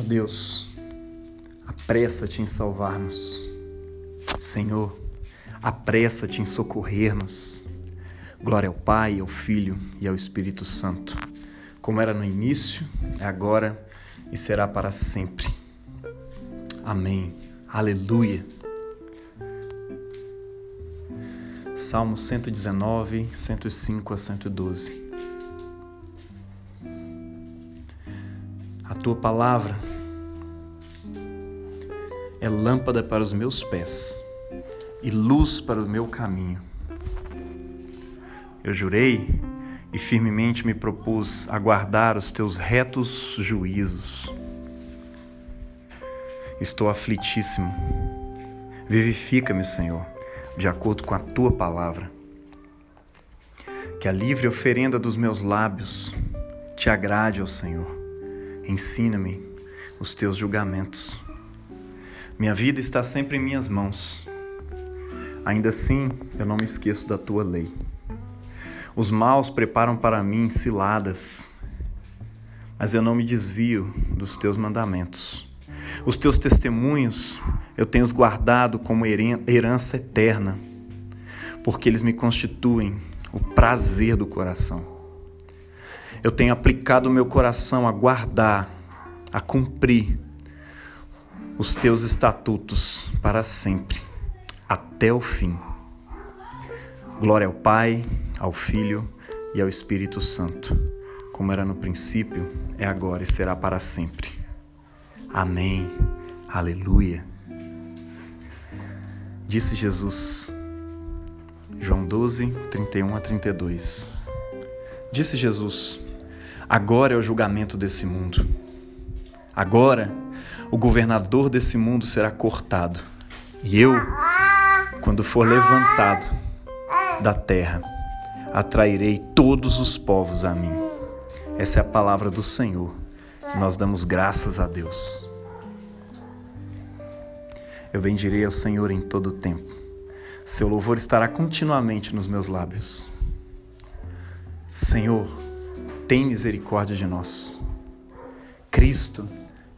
Deus, apressa-te em salvar-nos. Senhor, apressa-te em socorrer-nos. Glória ao Pai, ao Filho e ao Espírito Santo, como era no início, é agora e será para sempre. Amém. Aleluia. Salmo 119, 105 a 112. Tua palavra é lâmpada para os meus pés e luz para o meu caminho. Eu jurei e firmemente me propus a guardar os teus retos juízos. Estou aflitíssimo. Vivifica-me, Senhor, de acordo com a tua palavra. Que a livre oferenda dos meus lábios te agrade, ó Senhor. Ensina-me os teus julgamentos. Minha vida está sempre em minhas mãos. Ainda assim, eu não me esqueço da tua lei. Os maus preparam para mim ciladas, mas eu não me desvio dos teus mandamentos. Os teus testemunhos eu tenho os guardado como herança eterna, porque eles me constituem o prazer do coração. Eu tenho aplicado o meu coração a guardar, a cumprir os teus estatutos para sempre, até o fim. Glória ao Pai, ao Filho e ao Espírito Santo, como era no princípio, é agora e será para sempre. Amém. Aleluia. Disse Jesus, João 12, 31 a 32. Disse Jesus: Agora é o julgamento desse mundo. Agora o governador desse mundo será cortado. E eu, quando for levantado da terra, atrairei todos os povos a mim. Essa é a palavra do Senhor. Nós damos graças a Deus. Eu bendirei ao Senhor em todo o tempo. Seu louvor estará continuamente nos meus lábios. Senhor, tem misericórdia de nós. Cristo,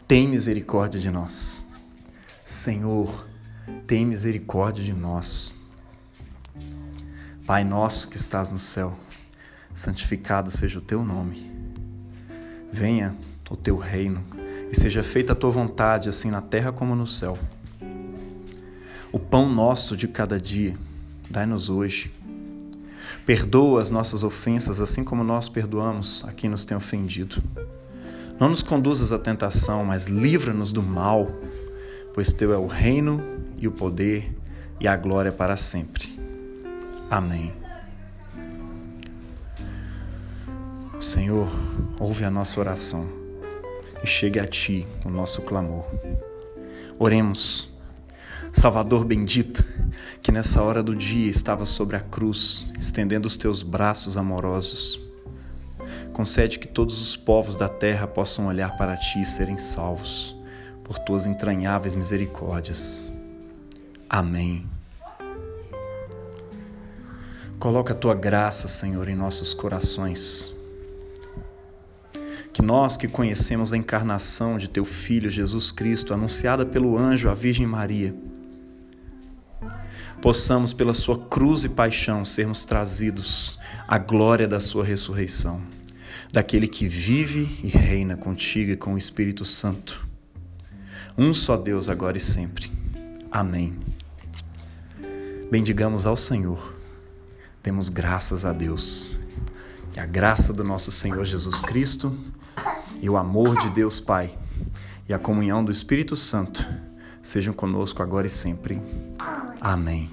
tem misericórdia de nós. Senhor, tem misericórdia de nós. Pai nosso que estás no céu, santificado seja o teu nome. Venha o teu reino e seja feita a tua vontade, assim na terra como no céu. O pão nosso de cada dia, dai-nos hoje. Perdoa as nossas ofensas, assim como nós perdoamos a quem nos tem ofendido. Não nos conduzas à tentação, mas livra-nos do mal, pois teu é o reino e o poder e a glória para sempre. Amém. Senhor, ouve a nossa oração e chegue a Ti o nosso clamor. Oremos. Salvador bendito, que nessa hora do dia estava sobre a cruz, estendendo os teus braços amorosos. Concede que todos os povos da terra possam olhar para ti e serem salvos por tuas entranháveis misericórdias. Amém. Coloca a tua graça, Senhor, em nossos corações que nós que conhecemos a encarnação de teu Filho Jesus Cristo, anunciada pelo anjo à Virgem Maria, possamos, pela sua cruz e paixão, sermos trazidos à glória da sua ressurreição, daquele que vive e reina contigo e com o Espírito Santo. Um só Deus, agora e sempre. Amém. Bendigamos ao Senhor. Demos graças a Deus. Que a graça do nosso Senhor Jesus Cristo e o amor de Deus Pai e a comunhão do Espírito Santo sejam conosco agora e sempre. Amém.